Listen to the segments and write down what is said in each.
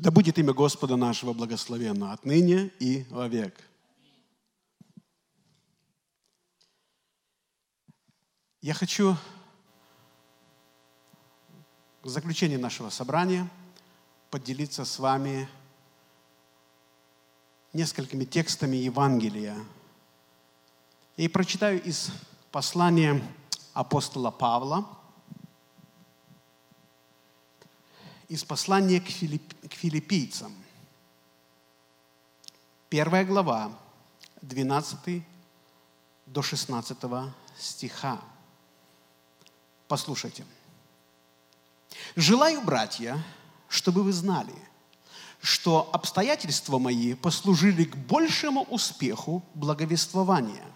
Да будет имя Господа нашего благословенно отныне и вовек. Я хочу в заключение нашего собрания поделиться с вами несколькими текстами Евангелия. И прочитаю из послания апостола Павла, из послания к, филипп, к филиппийцам. Первая глава, 12 до 16 стиха. Послушайте. «Желаю, братья, чтобы вы знали, что обстоятельства мои послужили к большему успеху благовествования.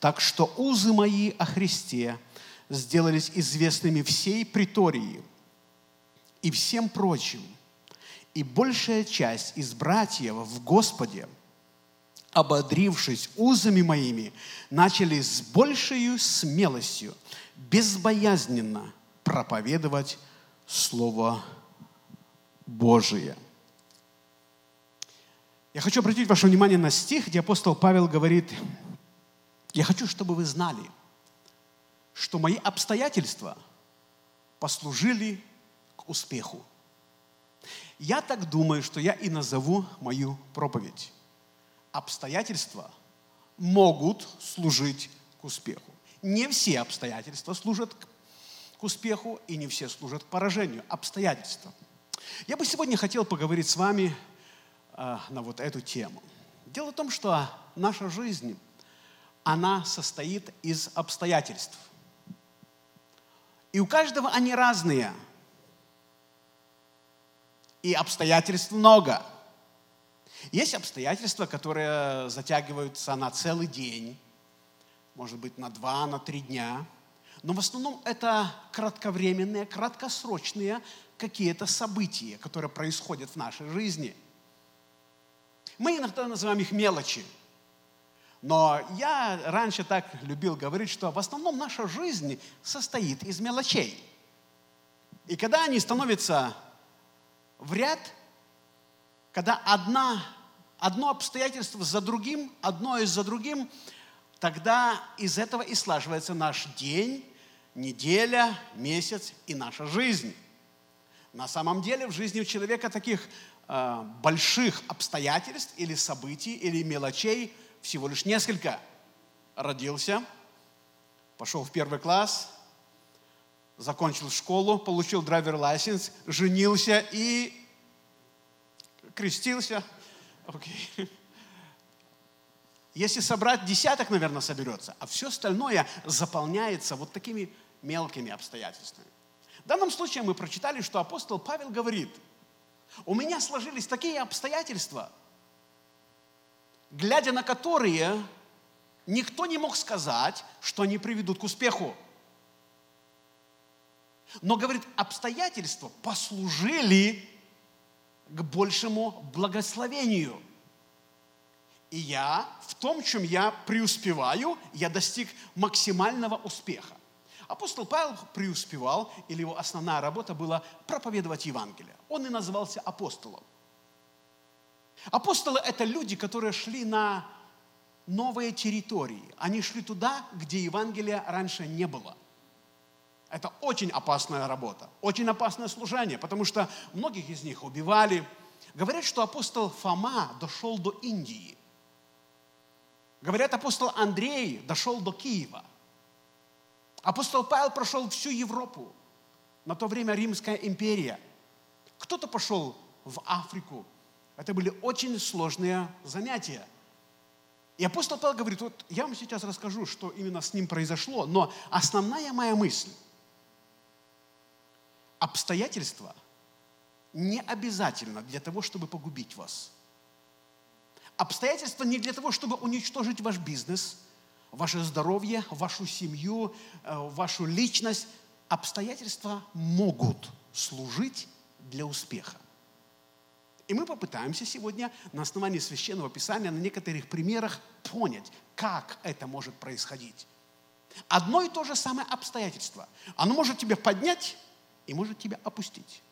Так что узы мои о Христе сделались известными всей притории и всем прочим, и большая часть из братьев в Господе, ободрившись узами моими, начали с большей смелостью – безбоязненно проповедовать Слово Божие. Я хочу обратить ваше внимание на стих, где апостол Павел говорит, я хочу, чтобы вы знали, что мои обстоятельства послужили успеху. Я так думаю, что я и назову мою проповедь. Обстоятельства могут служить к успеху. Не все обстоятельства служат к успеху, и не все служат к поражению. Обстоятельства. Я бы сегодня хотел поговорить с вами э, на вот эту тему. Дело в том, что наша жизнь, она состоит из обстоятельств. И у каждого они разные. И обстоятельств много. Есть обстоятельства, которые затягиваются на целый день может быть, на два, на три дня. Но в основном это кратковременные, краткосрочные какие-то события, которые происходят в нашей жизни. Мы иногда называем их мелочи. Но я раньше так любил говорить, что в основном наша жизнь состоит из мелочей. И когда они становятся в ряд, когда одна, одно обстоятельство за другим, одно из за другим – тогда из этого и слаживается наш день, неделя, месяц и наша жизнь. На самом деле в жизни у человека таких э, больших обстоятельств или событий, или мелочей всего лишь несколько. Родился, пошел в первый класс, закончил школу, получил driver license, женился и крестился. Okay. Если собрать десяток, наверное, соберется, а все остальное заполняется вот такими мелкими обстоятельствами. В данном случае мы прочитали, что апостол Павел говорит, у меня сложились такие обстоятельства, глядя на которые никто не мог сказать, что они приведут к успеху. Но, говорит, обстоятельства послужили к большему благословению – и я, в том, чем я преуспеваю, я достиг максимального успеха. Апостол Павел преуспевал, или его основная работа была проповедовать Евангелие. Он и назывался апостолом. Апостолы – это люди, которые шли на новые территории. Они шли туда, где Евангелия раньше не было. Это очень опасная работа, очень опасное служение, потому что многих из них убивали. Говорят, что апостол Фома дошел до Индии. Говорят, апостол Андрей дошел до Киева. Апостол Павел прошел всю Европу. На то время Римская империя. Кто-то пошел в Африку. Это были очень сложные занятия. И апостол Павел говорит, вот я вам сейчас расскажу, что именно с ним произошло, но основная моя мысль, обстоятельства не обязательно для того, чтобы погубить вас – Обстоятельства не для того, чтобы уничтожить ваш бизнес, ваше здоровье, вашу семью, э, вашу личность. Обстоятельства могут служить для успеха. И мы попытаемся сегодня на основании священного писания на некоторых примерах понять, как это может происходить. Одно и то же самое обстоятельство. Оно может тебя поднять и может тебя опустить.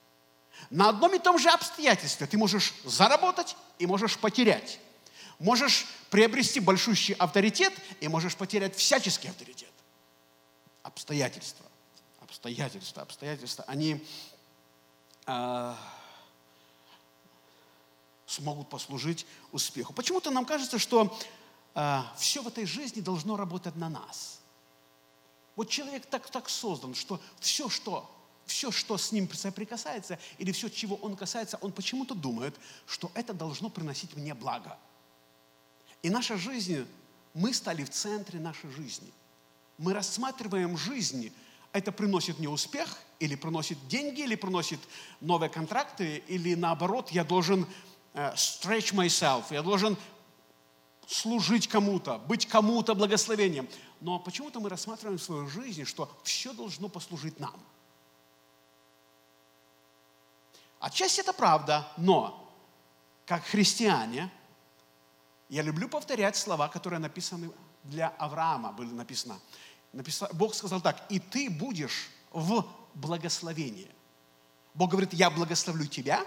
На одном и том же обстоятельстве ты можешь заработать и можешь потерять. Можешь приобрести большущий авторитет и можешь потерять всяческий авторитет. Обстоятельства, обстоятельства, обстоятельства, они э, смогут послужить успеху. Почему-то нам кажется, что э, а, все в этой жизни должно работать на нас. Вот человек так, так создан, что все, что все, что с ним соприкасается, или все, чего он касается, он почему-то думает, что это должно приносить мне благо. И наша жизнь, мы стали в центре нашей жизни. Мы рассматриваем жизнь, это приносит мне успех, или приносит деньги, или приносит новые контракты, или наоборот, я должен uh, stretch myself, я должен служить кому-то, быть кому-то благословением. Но почему-то мы рассматриваем в своей жизни, что все должно послужить нам – Отчасти это правда, но как христиане, я люблю повторять слова, которые написаны для Авраама, были написаны. Бог сказал так, и ты будешь в благословении. Бог говорит, я благословлю тебя,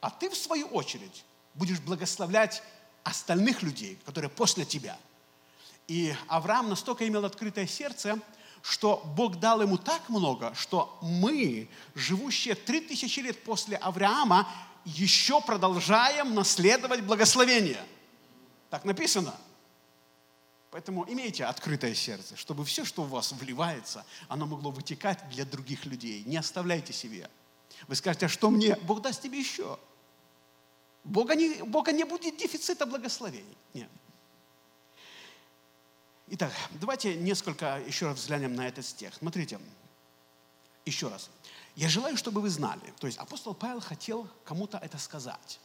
а ты в свою очередь будешь благословлять остальных людей, которые после тебя. И Авраам настолько имел открытое сердце, что Бог дал ему так много, что мы, живущие три тысячи лет после Авраама, еще продолжаем наследовать благословение. Так написано. Поэтому имейте открытое сердце, чтобы все, что у вас вливается, оно могло вытекать для других людей. Не оставляйте себе. Вы скажете, а что мне? Бог даст тебе еще. Бога не, Бога не будет дефицита благословений. Нет. Итак, давайте несколько еще раз взглянем на этот стих. Смотрите, еще раз. Я желаю, чтобы вы знали, то есть апостол Павел хотел кому-то это сказать.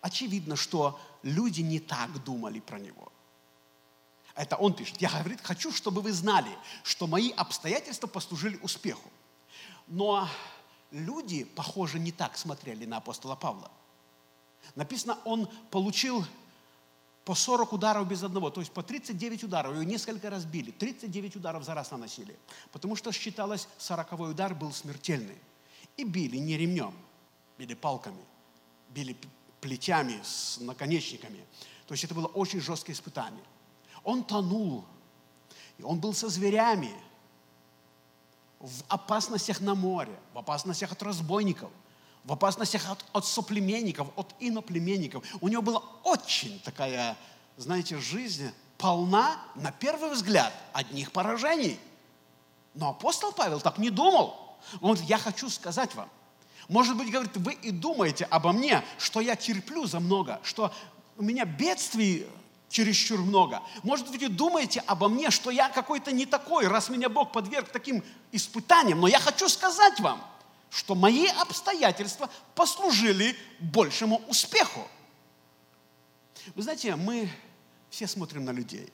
Очевидно, что люди не так думали про него. Это он пишет. Я, говорит, хочу, чтобы вы знали, что мои обстоятельства послужили успеху. Но люди, похоже, не так смотрели на апостола Павла. Написано, он получил по 40 ударов без одного, то есть по 39 ударов, ее несколько раз били, 39 ударов за раз наносили, потому что считалось, 40 удар был смертельный. И били не ремнем, били палками, били плетями с наконечниками. То есть это было очень жесткое испытание. Он тонул, и он был со зверями, в опасностях на море, в опасностях от разбойников – в опасностях от, от соплеменников, от иноплеменников. У него была очень такая, знаете, жизнь полна, на первый взгляд, одних поражений. Но апостол Павел так не думал. Он говорит, я хочу сказать вам. Может быть, говорит, вы и думаете обо мне, что я терплю за много, что у меня бедствий чересчур много. Может быть, вы думаете обо мне, что я какой-то не такой, раз меня Бог подверг таким испытаниям. Но я хочу сказать вам, что мои обстоятельства послужили большему успеху. Вы знаете, мы все смотрим на людей.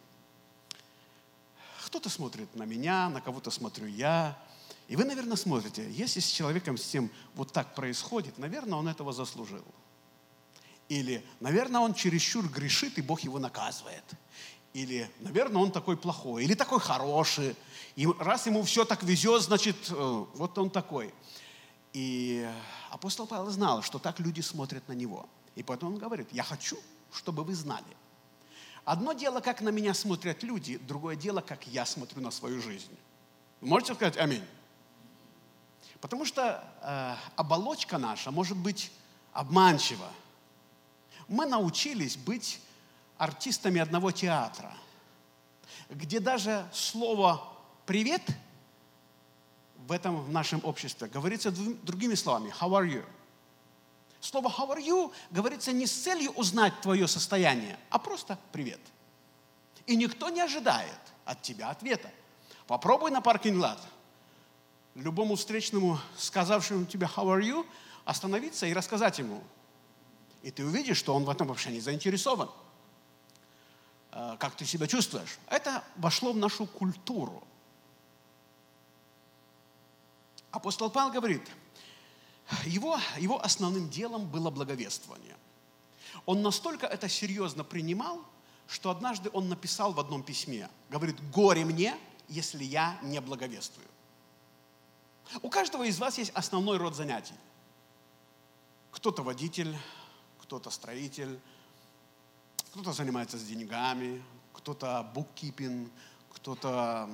Кто-то смотрит на меня, на кого-то смотрю я. И вы, наверное, смотрите, если с человеком с тем вот так происходит, наверное, он этого заслужил. Или, наверное, он чересчур грешит, и Бог его наказывает. Или, наверное, он такой плохой, или такой хороший. И раз ему все так везет, значит, э, вот он такой. И апостол Павел знал, что так люди смотрят на него. И поэтому он говорит, я хочу, чтобы вы знали. Одно дело, как на меня смотрят люди, другое дело, как я смотрю на свою жизнь. Можете сказать аминь? Потому что э, оболочка наша может быть обманчива. Мы научились быть артистами одного театра, где даже слово «привет» в этом в нашем обществе говорится другими словами. How are you? Слово how are you говорится не с целью узнать твое состояние, а просто привет. И никто не ожидает от тебя ответа. Попробуй на паркинг-лад любому встречному, сказавшему тебе how are you, остановиться и рассказать ему. И ты увидишь, что он в этом вообще не заинтересован. Э, как ты себя чувствуешь? Это вошло в нашу культуру. Апостол Павел говорит, его, его основным делом было благовествование. Он настолько это серьезно принимал, что однажды он написал в одном письме, говорит, горе мне, если я не благовествую. У каждого из вас есть основной род занятий. Кто-то водитель, кто-то строитель, кто-то занимается с деньгами, кто-то буккипинг, кто-то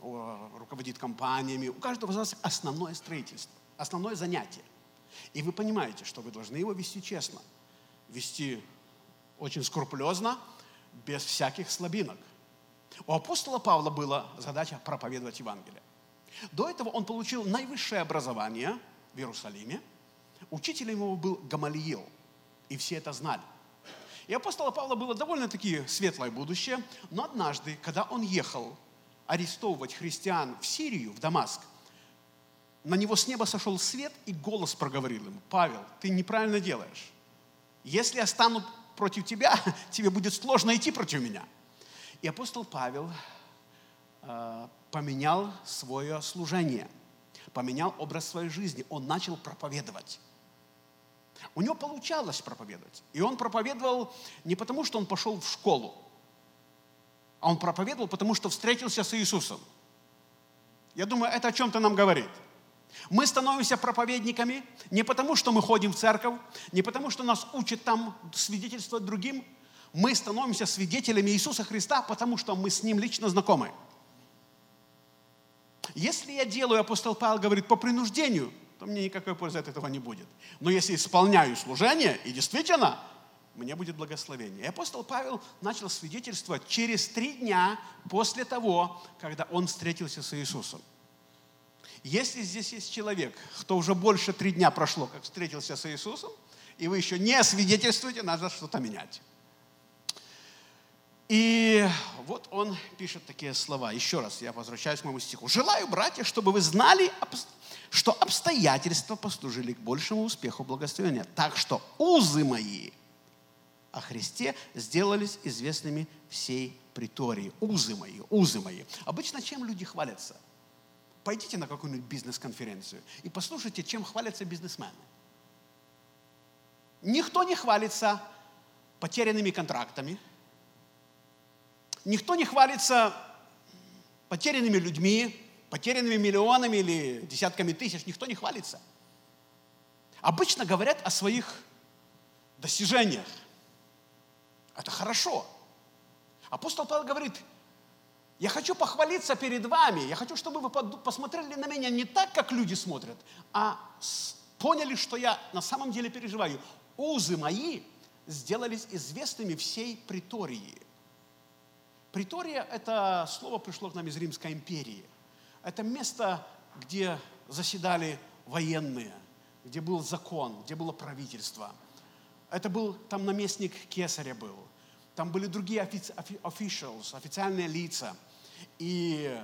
руководит компаниями. У каждого из вас основное строительство, основное занятие. И вы понимаете, что вы должны его вести честно, вести очень скрупулезно, без всяких слабинок. У апостола Павла была задача проповедовать Евангелие. До этого он получил наивысшее образование в Иерусалиме. Учителем его был Гамалиил, и все это знали. И апостола Павла было довольно-таки светлое будущее, но однажды, когда он ехал арестовывать христиан в Сирию, в Дамаск, на него с неба сошел свет, и голос проговорил ему, Павел, ты неправильно делаешь. Если я стану против тебя, тебе будет сложно идти против меня. И апостол Павел э, поменял свое служение, поменял образ своей жизни. Он начал проповедовать. У него получалось проповедовать. И он проповедовал не потому, что он пошел в школу, а он проповедовал, потому что встретился с Иисусом. Я думаю, это о чем-то нам говорит. Мы становимся проповедниками не потому, что мы ходим в церковь, не потому, что нас учат там свидетельствовать другим. Мы становимся свидетелями Иисуса Христа, потому что мы с Ним лично знакомы. Если я делаю, апостол Павел говорит, по принуждению, то мне никакой пользы от этого не будет. Но если исполняю служение, и действительно, мне будет благословение. И апостол Павел начал свидетельствовать через три дня после того, когда он встретился с Иисусом. Если здесь есть человек, кто уже больше три дня прошло, как встретился с Иисусом, и вы еще не свидетельствуете, надо что-то менять. И вот он пишет такие слова. Еще раз я возвращаюсь к моему стиху. «Желаю, братья, чтобы вы знали, что обстоятельства послужили к большему успеху благословения. Так что узы мои о Христе сделались известными всей притории. Узы мои, узы мои. Обычно чем люди хвалятся? Пойдите на какую-нибудь бизнес-конференцию и послушайте, чем хвалятся бизнесмены. Никто не хвалится потерянными контрактами – Никто не хвалится потерянными людьми, потерянными миллионами или десятками тысяч. Никто не хвалится. Обычно говорят о своих достижениях. Это хорошо. Апостол Павел говорит, я хочу похвалиться перед вами, я хочу, чтобы вы посмотрели на меня не так, как люди смотрят, а поняли, что я на самом деле переживаю. Узы мои сделались известными всей притории. Притория – это слово пришло к нам из Римской империи. Это место, где заседали военные, где был закон, где было правительство. Это был, там наместник Кесаря был. Там были другие офици, officials, официальные лица. И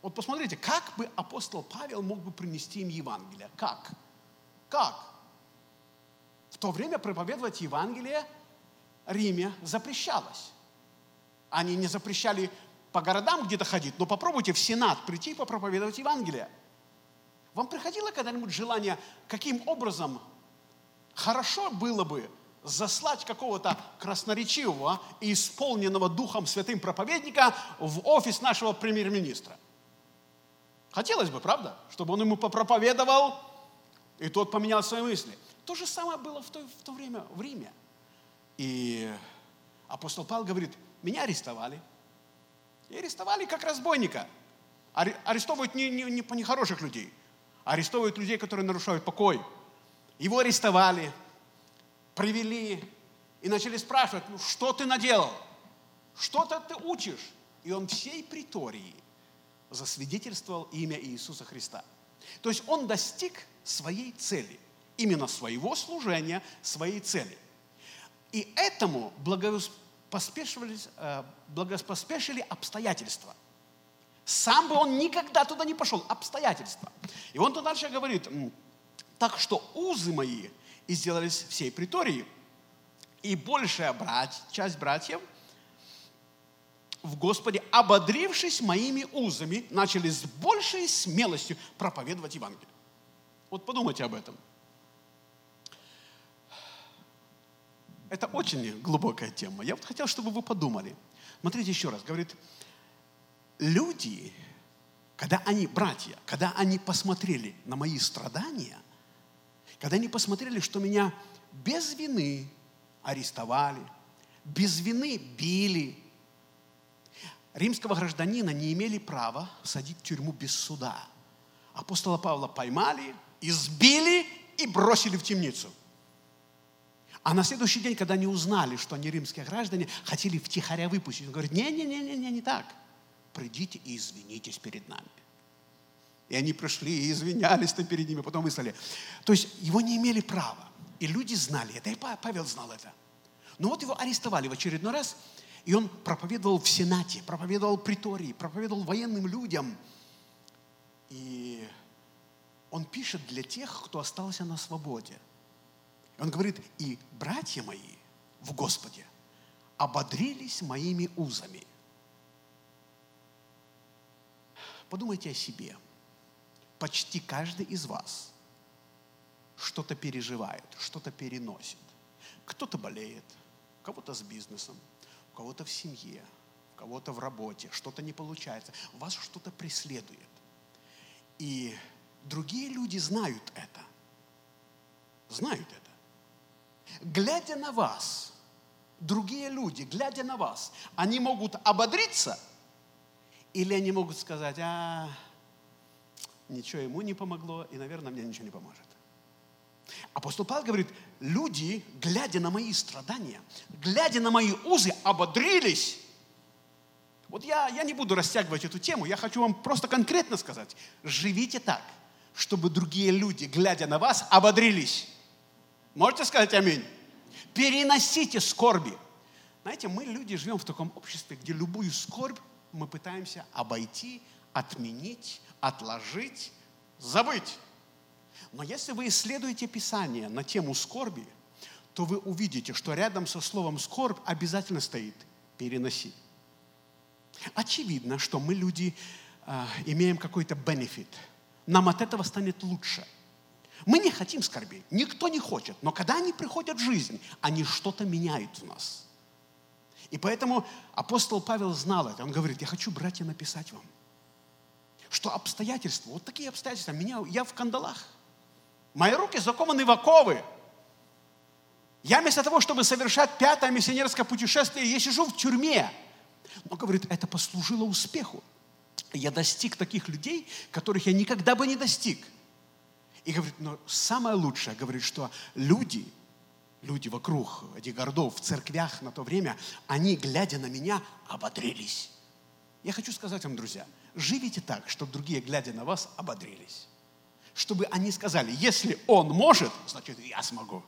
вот посмотрите, как бы апостол Павел мог бы принести им Евангелие? Как? Как? В то время проповедовать Евангелие Риме запрещалось. Они не запрещали по городам где-то ходить, но попробуйте в Сенат прийти и попроповедовать Евангелие. Вам приходило когда-нибудь желание, каким образом хорошо было бы заслать какого-то красноречивого и исполненного Духом Святым проповедника в офис нашего премьер-министра? Хотелось бы, правда? Чтобы он ему попроповедовал, и тот поменял свои мысли. То же самое было в то, в то время в Риме. И апостол Павел говорит, меня арестовали. И арестовали как разбойника. Арестовывают не, не, не, не хороших людей, а арестовывают людей, которые нарушают покой. Его арестовали, привели и начали спрашивать, ну что ты наделал? Что-то ты учишь? И он всей притории засвидетельствовал имя Иисуса Христа. То есть он достиг своей цели, именно своего служения, своей цели. И этому э, благоспоспешили обстоятельства. Сам бы он никогда туда не пошел, обстоятельства. И он тут дальше говорит, так что узы мои и сделались всей притории, и большая брать, часть братьев в Господе, ободрившись моими узами, начали с большей смелостью проповедовать Евангелие. Вот подумайте об этом. Это очень глубокая тема. Я вот хотел, чтобы вы подумали. Смотрите еще раз. Говорит, люди, когда они, братья, когда они посмотрели на мои страдания, когда они посмотрели, что меня без вины арестовали, без вины били, римского гражданина не имели права садить в тюрьму без суда. Апостола Павла поймали, избили и бросили в темницу. А на следующий день, когда они узнали, что они римские граждане, хотели втихаря выпустить. Он говорит, не-не-не, не так. Придите и извинитесь перед нами. И они пришли и извинялись там перед ними, потом выслали. То есть его не имели права. И люди знали это, и Павел знал это. Но вот его арестовали в очередной раз, и он проповедовал в Сенате, проповедовал в притории, проповедовал военным людям. И он пишет для тех, кто остался на свободе. Он говорит, и братья мои в Господе ободрились моими узами. Подумайте о себе. Почти каждый из вас что-то переживает, что-то переносит. Кто-то болеет, у кого-то с бизнесом, у кого-то в семье, у кого-то в работе, что-то не получается. Вас что-то преследует. И другие люди знают это. Знают это. Глядя на вас, другие люди, глядя на вас, они могут ободриться, или они могут сказать, а, ничего ему не помогло, и, наверное, мне ничего не поможет. Апостол Павел говорит, люди, глядя на мои страдания, глядя на мои узы, ободрились. Вот я, я не буду растягивать эту тему, я хочу вам просто конкретно сказать. Живите так, чтобы другие люди, глядя на вас, ободрились. Можете сказать аминь? Переносите скорби. Знаете, мы, люди, живем в таком обществе, где любую скорбь мы пытаемся обойти, отменить, отложить, забыть. Но если вы исследуете Писание на тему скорби, то вы увидите, что рядом со словом скорбь обязательно стоит переноси. Очевидно, что мы люди э, имеем какой-то бенефит. Нам от этого станет лучше. Мы не хотим скорбей, никто не хочет, но когда они приходят в жизнь, они что-то меняют в нас. И поэтому апостол Павел знал это. Он говорит, я хочу, братья, написать вам, что обстоятельства, вот такие обстоятельства, меня, я в кандалах. Мои руки закованы в оковы. Я вместо того, чтобы совершать пятое миссионерское путешествие, я сижу в тюрьме. Но, говорит, это послужило успеху. Я достиг таких людей, которых я никогда бы не достиг. И говорит, но самое лучшее, говорит, что люди, люди вокруг этих городов, в церквях на то время, они, глядя на меня, ободрились. Я хочу сказать вам, друзья, живите так, чтобы другие, глядя на вас, ободрились чтобы они сказали, если он может, значит, я смогу.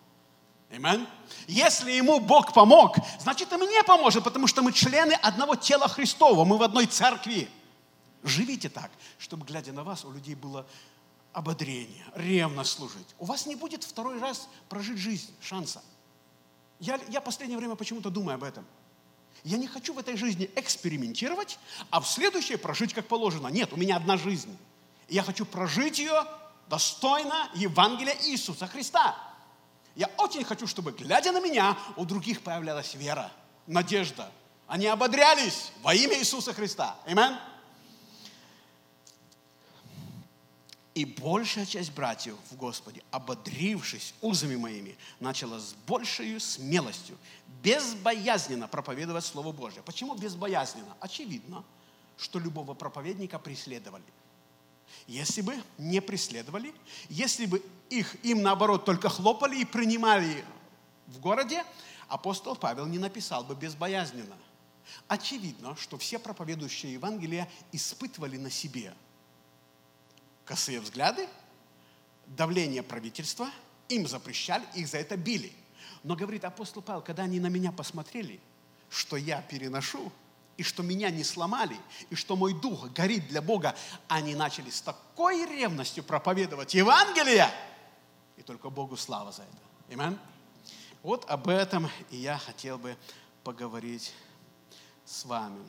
Amen. Если ему Бог помог, значит, и мне поможет, потому что мы члены одного тела Христова, мы в одной церкви. Живите так, чтобы, глядя на вас, у людей было ободрение, ревно служить. У вас не будет второй раз прожить жизнь, шанса. Я, я последнее время почему-то думаю об этом. Я не хочу в этой жизни экспериментировать, а в следующей прожить как положено. Нет, у меня одна жизнь. И я хочу прожить ее достойно Евангелия Иисуса Христа. Я очень хочу, чтобы, глядя на меня, у других появлялась вера, надежда. Они ободрялись во имя Иисуса Христа. Аминь. И большая часть братьев в Господе, ободрившись узами моими, начала с большей смелостью, безбоязненно проповедовать Слово Божье. Почему безбоязненно? Очевидно, что любого проповедника преследовали если бы не преследовали, если бы их, им наоборот только хлопали и принимали в городе, апостол Павел не написал бы безбоязненно. Очевидно, что все проповедующие Евангелия испытывали на себе косые взгляды, давление правительства, им запрещали, их за это били. Но говорит апостол Павел, когда они на меня посмотрели, что я переношу, и что меня не сломали, и что мой дух горит для Бога, они начали с такой ревностью проповедовать Евангелие, и только Богу слава за это. Аминь. Вот об этом и я хотел бы поговорить с вами.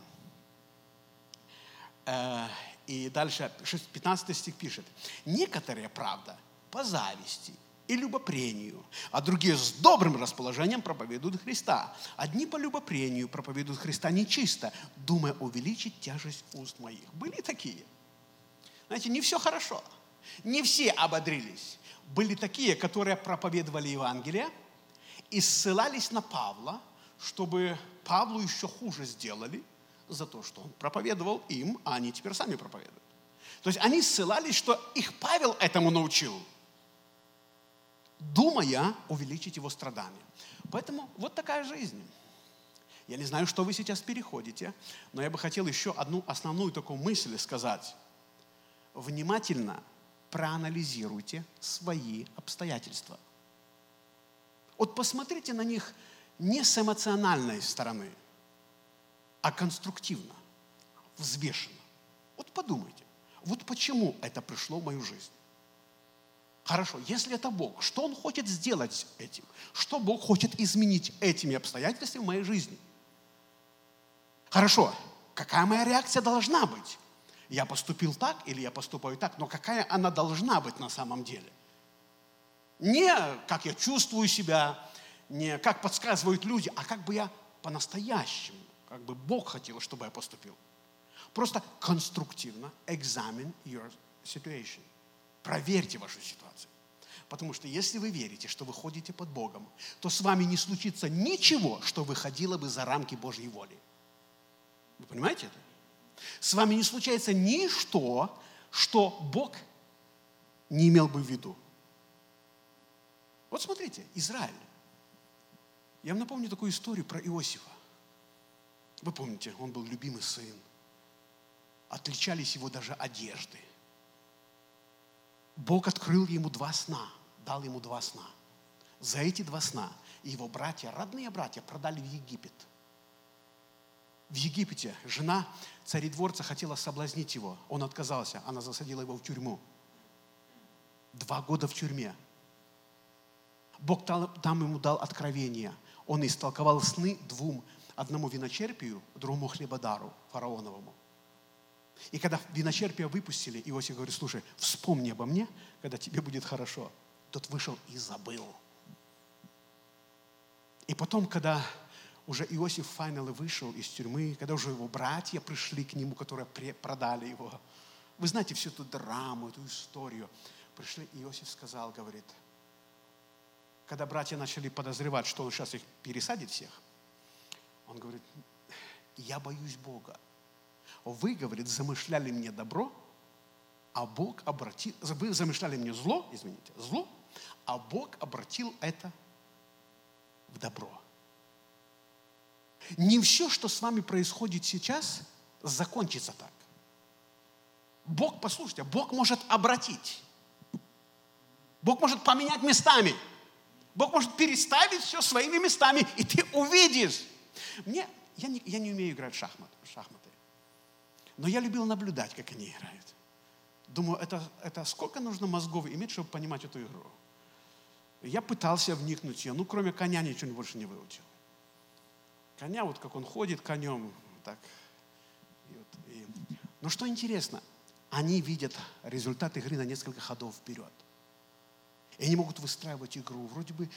И дальше 15 стих пишет. Некоторые, правда, по зависти – и любопрению, а другие с добрым расположением проповедуют Христа. Одни по любопрению проповедуют Христа нечисто, думая увеличить тяжесть уст моих. Были такие. Знаете, не все хорошо. Не все ободрились. были такие, которые проповедовали Евангелие и ссылались на Павла, чтобы Павлу еще хуже сделали за то, что он проповедовал им, а они теперь сами проповедуют. То есть они ссылались, что их Павел этому научил, думая увеличить его страдания. Поэтому вот такая жизнь. Я не знаю, что вы сейчас переходите, но я бы хотел еще одну основную такую мысль сказать. Внимательно проанализируйте свои обстоятельства. Вот посмотрите на них не с эмоциональной стороны, а конструктивно, взвешенно. Вот подумайте, вот почему это пришло в мою жизнь. Хорошо, если это Бог, что Он хочет сделать этим? Что Бог хочет изменить этими обстоятельствами в моей жизни? Хорошо, какая моя реакция должна быть? Я поступил так или я поступаю так, но какая она должна быть на самом деле? Не как я чувствую себя, не как подсказывают люди, а как бы я по-настоящему, как бы Бог хотел, чтобы я поступил. Просто конструктивно examine your situation. Проверьте вашу ситуацию. Потому что если вы верите, что вы ходите под Богом, то с вами не случится ничего, что выходило бы за рамки Божьей воли. Вы понимаете это? С вами не случается ничто, что Бог не имел бы в виду. Вот смотрите, Израиль. Я вам напомню такую историю про Иосифа. Вы помните, он был любимый сын. Отличались его даже одежды. Бог открыл ему два сна, дал ему два сна. За эти два сна его братья, родные братья, продали в Египет – в Египте жена царедворца хотела соблазнить его. Он отказался. Она засадила его в тюрьму. Два года в тюрьме. Бог там ему дал откровение. Он истолковал сны двум. Одному виночерпию, другому хлебодару фараоновому. И когда виночерпия выпустили, Иосиф говорит, слушай, вспомни обо мне, когда тебе будет хорошо. Тот вышел и забыл. И потом, когда уже Иосиф Файнелы вышел из тюрьмы, когда уже его братья пришли к нему, которые продали его. Вы знаете всю эту драму, эту историю. Пришли, Иосиф сказал, говорит, когда братья начали подозревать, что он сейчас их пересадит всех, он говорит, я боюсь Бога. Вы, говорит, замышляли мне добро, а Бог обратил, вы замышляли мне зло, извините, зло, а Бог обратил это в добро. Не все, что с вами происходит сейчас, закончится так. Бог, послушайте, Бог может обратить. Бог может поменять местами. Бог может переставить все своими местами, и ты увидишь. Мне, я не, я не умею играть в шахмат, шахматы, но я любил наблюдать, как они играют. Думаю, это, это сколько нужно мозгов иметь, чтобы понимать эту игру. Я пытался вникнуть в ее, ну, кроме коня ничего больше не выучил коня, вот как он ходит конем, так. И вот, и... Но что интересно, они видят результат игры на несколько ходов вперед. И они могут выстраивать игру вроде бы,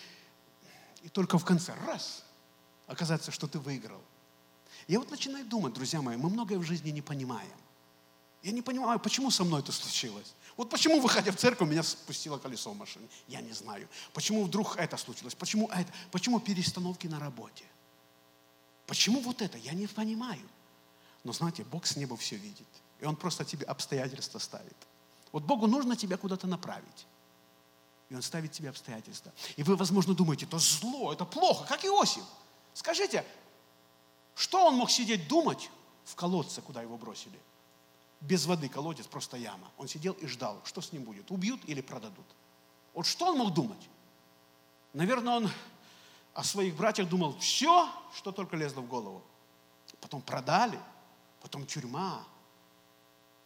и только в конце, раз, оказаться, что ты выиграл. Я вот начинаю думать, друзья мои, мы многое в жизни не понимаем. Я не понимаю, почему со мной это случилось. Вот почему, выходя в церковь, меня спустило колесо в машине. Я не знаю. Почему вдруг это случилось? Почему это? Почему перестановки на работе? Почему вот это? Я не понимаю. Но знаете, Бог с неба все видит. И Он просто тебе обстоятельства ставит. Вот Богу нужно тебя куда-то направить. И Он ставит тебе обстоятельства. И вы, возможно, думаете, это зло, это плохо, как Иосиф. Скажите, что он мог сидеть думать в колодце, куда его бросили? Без воды колодец, просто яма. Он сидел и ждал, что с ним будет, убьют или продадут. Вот что он мог думать? Наверное, он о своих братьях думал все, что только лезло в голову. Потом продали, потом тюрьма,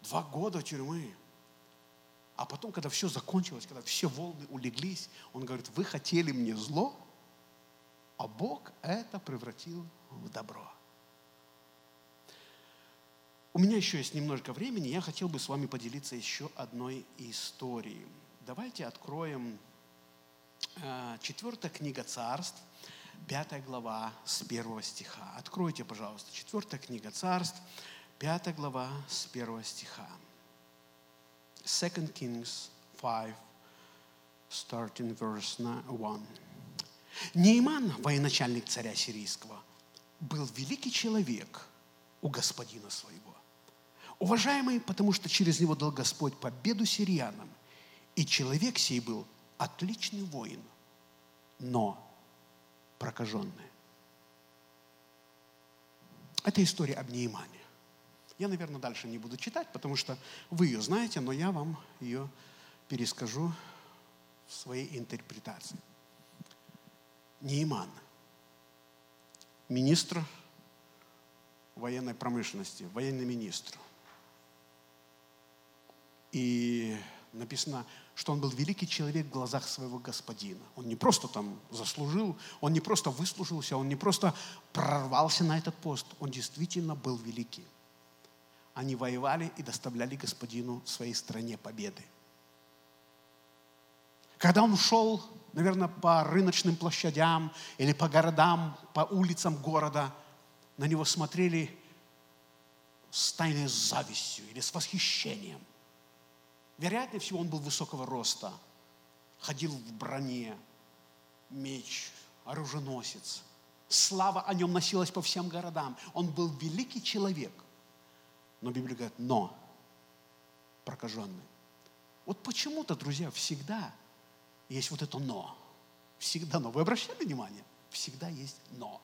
два года тюрьмы. А потом, когда все закончилось, когда все волны улеглись, он говорит, вы хотели мне зло, а Бог это превратил в добро. У меня еще есть немножко времени, я хотел бы с вами поделиться еще одной историей. Давайте откроем э, четвертая книга царств, пятая глава с первого стиха. Откройте, пожалуйста, четвертая книга царств, пятая глава с первого стиха. Second Kings 5, starting verse 1. Нейман, военачальник царя сирийского, был великий человек у господина своего. Уважаемый, потому что через него дал Господь победу сириянам. И человек сей был отличный воин, но прокаженный. Это история об Неймане. Я, наверное, дальше не буду читать, потому что вы ее знаете, но я вам ее перескажу в своей интерпретации. Нейман, министр военной промышленности, военный министр. И написано, что он был великий человек в глазах своего господина. Он не просто там заслужил, он не просто выслужился, он не просто прорвался на этот пост, он действительно был великий. Они воевали и доставляли господину своей стране победы. Когда он шел, наверное, по рыночным площадям или по городам, по улицам города, на него смотрели с тайной завистью или с восхищением. Вероятнее всего, он был высокого роста, ходил в броне, меч, оруженосец. Слава о нем носилась по всем городам. Он был великий человек. Но Библия говорит, но прокаженный. Вот почему-то, друзья, всегда – есть вот это «но». Всегда «но». Вы обращали внимание? Всегда есть «но».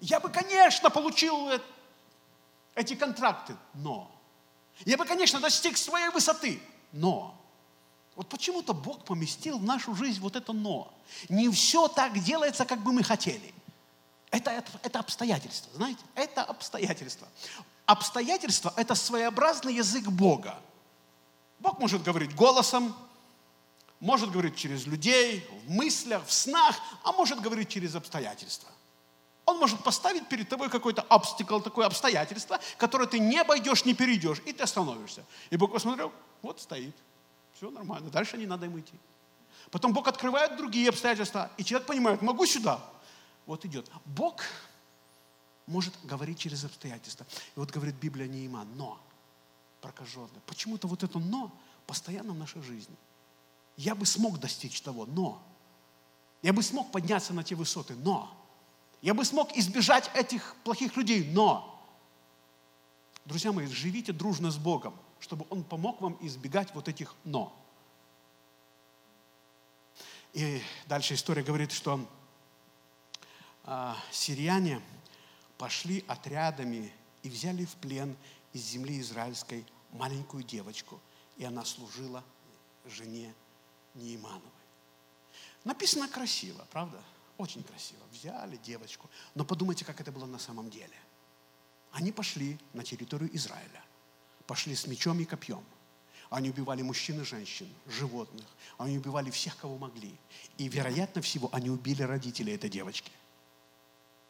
Я бы, конечно, получил эти контракты, но. Я бы, конечно, достиг своей высоты, но. Вот почему-то Бог поместил в нашу жизнь вот это «но». Не все так делается, как бы мы хотели. Это, это, это обстоятельства, знаете? Это обстоятельства. Обстоятельства – это своеобразный язык Бога. Бог может говорить голосом, может говорить через людей, в мыслях, в снах, а может говорить через обстоятельства. Он может поставить перед тобой какой-то обстикл, такое обстоятельство, которое ты не обойдешь, не перейдешь, и ты остановишься. И Бог посмотрел, вот стоит, все нормально, дальше не надо им идти. Потом Бог открывает другие обстоятельства, и человек понимает, могу сюда, вот идет. Бог может говорить через обстоятельства. И вот говорит Библия Неима, но прокаженный. Почему-то вот это но постоянно в нашей жизни – я бы смог достичь того, но. Я бы смог подняться на те высоты, но. Я бы смог избежать этих плохих людей, но. Друзья мои, живите дружно с Богом, чтобы Он помог вам избегать вот этих «но». И дальше история говорит, что э, сирияне пошли отрядами и взяли в плен из земли израильской маленькую девочку, и она служила жене Неимановой. Написано красиво, правда? Очень красиво. Взяли девочку. Но подумайте, как это было на самом деле. Они пошли на территорию Израиля. Пошли с мечом и копьем. Они убивали мужчин и женщин, животных. Они убивали всех, кого могли. И, вероятно всего, они убили родителей этой девочки.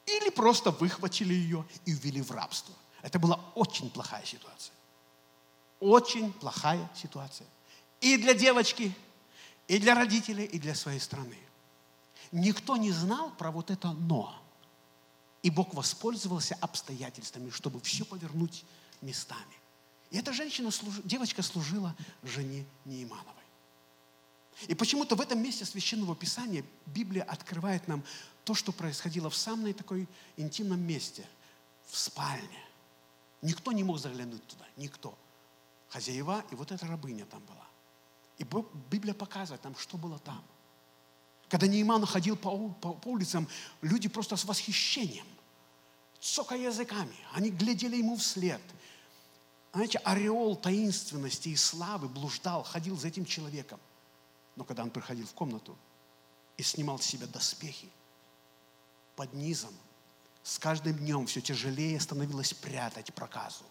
Или просто выхватили ее и ввели в рабство. Это была очень плохая ситуация. Очень плохая ситуация. И для девочки, и для родителей, и для своей страны. Никто не знал про вот это «но». И Бог воспользовался обстоятельствами, чтобы все повернуть местами. И эта женщина, девочка служила жене Неимановой. И почему-то в этом месте Священного Писания Библия открывает нам то, что происходило в самом такой интимном месте, в спальне. Никто не мог заглянуть туда, никто. Хозяева и вот эта рабыня там была. И Библия показывает нам, что было там. Когда Нейман ходил по, по, по улицам, люди просто с восхищением, цокая языками, они глядели ему вслед. Знаете, ореол таинственности и славы блуждал, ходил за этим человеком. Но когда он приходил в комнату и снимал с себя доспехи, под низом, с каждым днем все тяжелее становилось прятать проказу.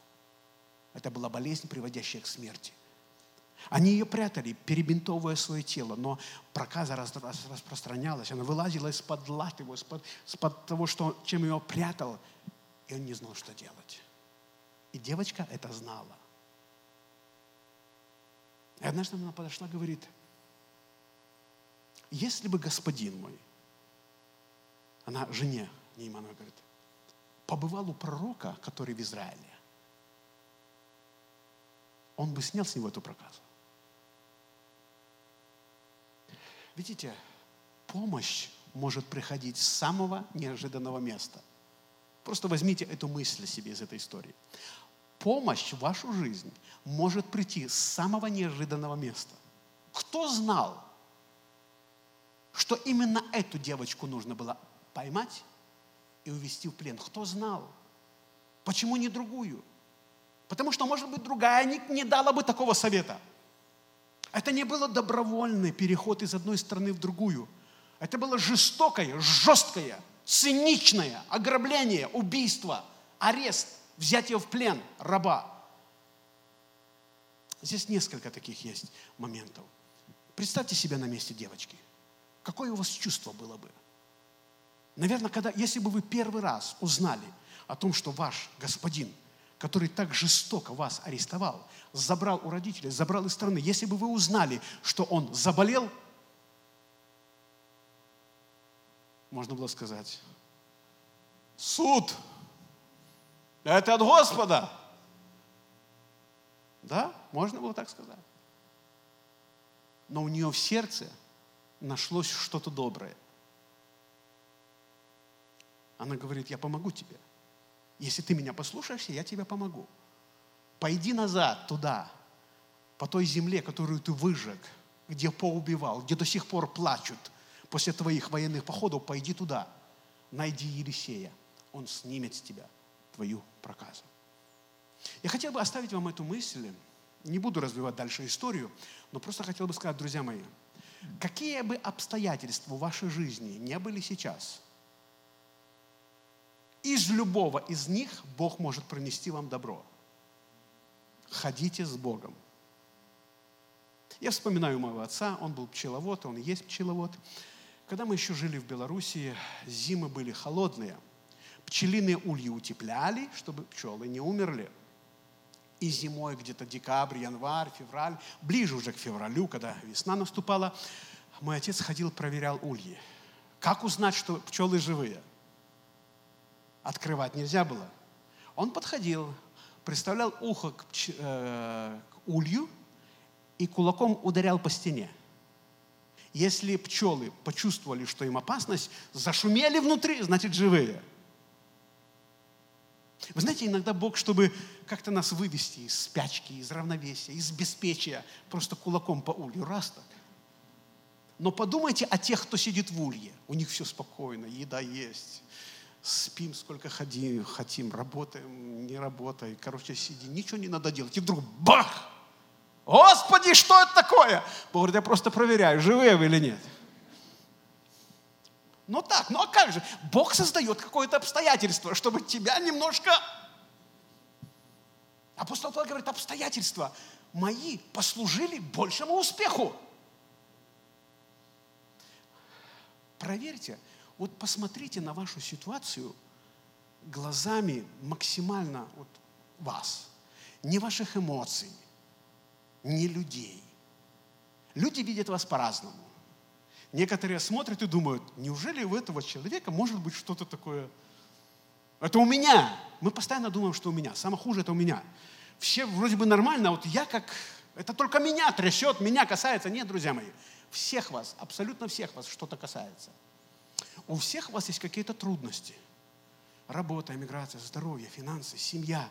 Это была болезнь, приводящая к смерти – они ее прятали, перебинтовывая свое тело, но проказа распространялась, она вылазила из-под лат его, из-под, из-под того, что, чем его прятал, и он не знал, что делать. И девочка это знала. И однажды она подошла и говорит, если бы господин мой, она жене Неймановой говорит, побывал у пророка, который в Израиле, он бы снял с него эту проказу. Видите, помощь может приходить с самого неожиданного места. Просто возьмите эту мысль себе из этой истории. Помощь в вашу жизнь может прийти с самого неожиданного места. Кто знал, что именно эту девочку нужно было поймать и увести в плен? Кто знал? Почему не другую? Потому что, может быть, другая не, не дала бы такого совета. Это не было добровольный переход из одной страны в другую. Это было жестокое, жесткое, циничное ограбление, убийство, арест, взятие в плен раба. Здесь несколько таких есть моментов. Представьте себя на месте девочки. Какое у вас чувство было бы? Наверное, когда, если бы вы первый раз узнали о том, что ваш господин, который так жестоко вас арестовал, забрал у родителей, забрал из страны, если бы вы узнали, что он заболел, можно было сказать, суд, это от Господа. Да, можно было так сказать. Но у нее в сердце нашлось что-то доброе. Она говорит, я помогу тебе. Если ты меня послушаешься, я тебе помогу. Пойди назад туда, по той земле, которую ты выжег, где поубивал, где до сих пор плачут после твоих военных походов, пойди туда, найди Елисея, он снимет с тебя твою проказу. Я хотел бы оставить вам эту мысль, не буду развивать дальше историю, но просто хотел бы сказать, друзья мои, какие бы обстоятельства в вашей жизни не были сейчас, из любого из них Бог может пронести вам добро. Ходите с Богом. Я вспоминаю моего отца, он был пчеловод, он есть пчеловод. Когда мы еще жили в Белоруссии, зимы были холодные. Пчелиные ульи утепляли, чтобы пчелы не умерли. И зимой где-то декабрь, январь, февраль, ближе уже к февралю, когда весна наступала, мой отец ходил, проверял ульи. Как узнать, что пчелы живые? Открывать нельзя было. Он подходил, приставлял ухо к, э, к улью и кулаком ударял по стене. Если пчелы почувствовали, что им опасность, зашумели внутри, значит живые. Вы знаете, иногда Бог, чтобы как-то нас вывести из спячки, из равновесия, из беспечия, просто кулаком по улью, раз так. Но подумайте о тех, кто сидит в улье. У них все спокойно, еда есть, спим сколько хотим, хотим, работаем, не работаем, короче, сиди, ничего не надо делать. И вдруг бах! Господи, что это такое? Бог говорит, я просто проверяю, живые вы или нет. Ну так, ну а как же? Бог создает какое-то обстоятельство, чтобы тебя немножко... Апостол Павел говорит, обстоятельства мои послужили большему успеху. Проверьте, вот посмотрите на вашу ситуацию глазами максимально вот вас, не ваших эмоций, не людей. Люди видят вас по-разному. Некоторые смотрят и думают, неужели у этого человека может быть что-то такое? Это у меня. Мы постоянно думаем, что у меня. Самое хуже это у меня. Все вроде бы нормально, а вот я как... Это только меня трясет, меня касается. Нет, друзья мои, всех вас, абсолютно всех вас что-то касается. У всех у вас есть какие-то трудности. Работа, эмиграция, здоровье, финансы, семья,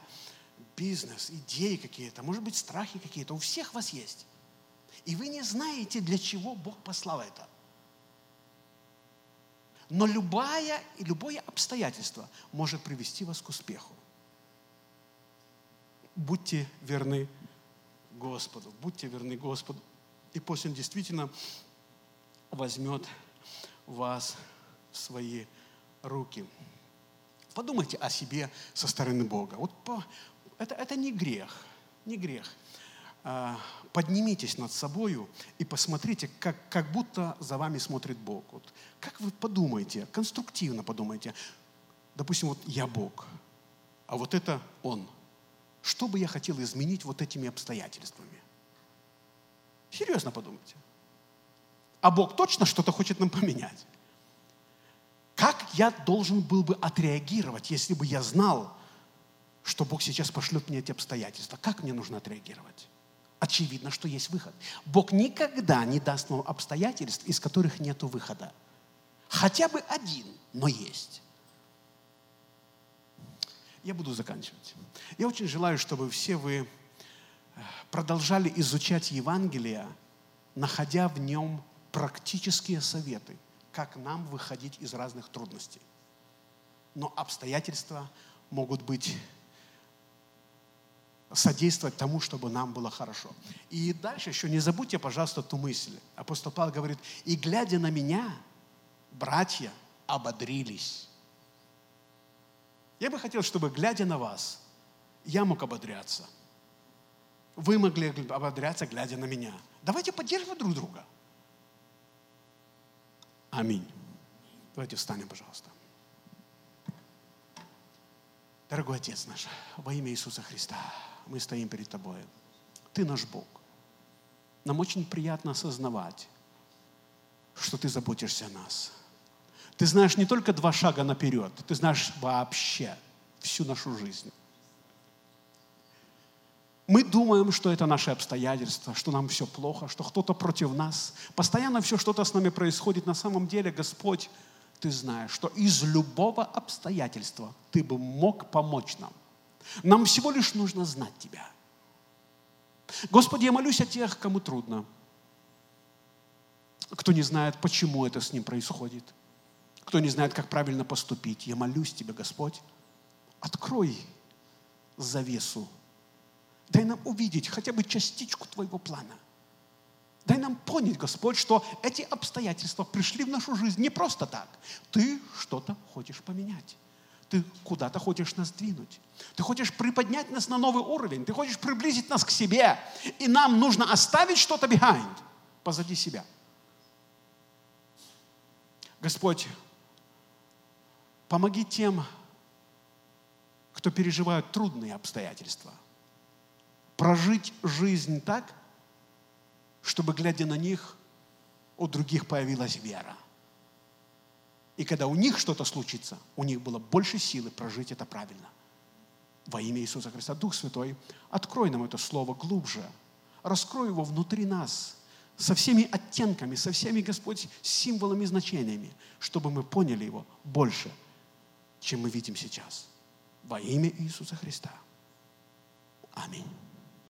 бизнес, идеи какие-то, может быть, страхи какие-то. У всех вас есть. И вы не знаете, для чего Бог послал это. Но любая, любое обстоятельство может привести вас к успеху. Будьте верны Господу, будьте верны Господу. И пусть Он действительно возьмет вас свои руки. Подумайте о себе со стороны Бога. Вот по, это, это не грех, не грех. А, поднимитесь над собою и посмотрите, как, как будто за вами смотрит Бог. Вот, как вы подумаете, конструктивно подумайте. Допустим, вот я Бог, а вот это Он. Что бы я хотел изменить вот этими обстоятельствами? Серьезно подумайте. А Бог точно что-то хочет нам поменять. Я должен был бы отреагировать, если бы я знал, что Бог сейчас пошлет мне эти обстоятельства? Как мне нужно отреагировать? очевидно, что есть выход. Бог никогда не даст вам обстоятельств, из которых нет выхода. Хотя бы один, но есть. Я буду заканчивать. Я очень желаю, чтобы все вы э, продолжали изучать Евангелие, находя в нем практические советы, как нам выходить из разных трудностей. Но обстоятельства могут быть содействовать тому, чтобы нам было хорошо. И дальше еще не забудьте, пожалуйста, ту мысль. Апостол Павел говорит, и глядя на меня, братья ободрились. Я бы хотел, чтобы, глядя на вас, я мог ободряться. Вы могли ободряться, глядя на меня. Давайте поддерживать друг друга. Аминь. Давайте встанем, пожалуйста. Дорогой Отец наш, во имя Иисуса Христа, мы стоим перед Тобой. Ты наш Бог. Нам очень приятно осознавать, что Ты заботишься о нас. Ты знаешь не только два шага наперед, Ты знаешь вообще всю нашу жизнь. Мы думаем, что это наши обстоятельства, что нам все плохо, что кто-то против нас. Постоянно все что-то с нами происходит. На самом деле, Господь, Ты знаешь, что из любого обстоятельства Ты бы мог помочь нам. Нам всего лишь нужно знать Тебя. Господи, я молюсь о тех, кому трудно, кто не знает, почему это с ним происходит, кто не знает, как правильно поступить. Я молюсь Тебе, Господь, открой завесу. Дай нам увидеть хотя бы частичку Твоего плана. Дай нам понять, Господь, что эти обстоятельства пришли в нашу жизнь не просто так. Ты что-то хочешь поменять. Ты куда-то хочешь нас двинуть. Ты хочешь приподнять нас на новый уровень. Ты хочешь приблизить нас к себе. И нам нужно оставить что-то behind, позади себя. Господь, помоги тем, кто переживают трудные обстоятельства, прожить жизнь так, чтобы, глядя на них, у других появилась вера – и когда у них что-то случится, у них было больше силы прожить это правильно. Во имя Иисуса Христа. Дух Святой, открой нам это слово глубже. Раскрой его внутри нас со всеми оттенками, со всеми, Господь, символами и значениями, чтобы мы поняли его больше, чем мы видим сейчас. Во имя Иисуса Христа. Аминь.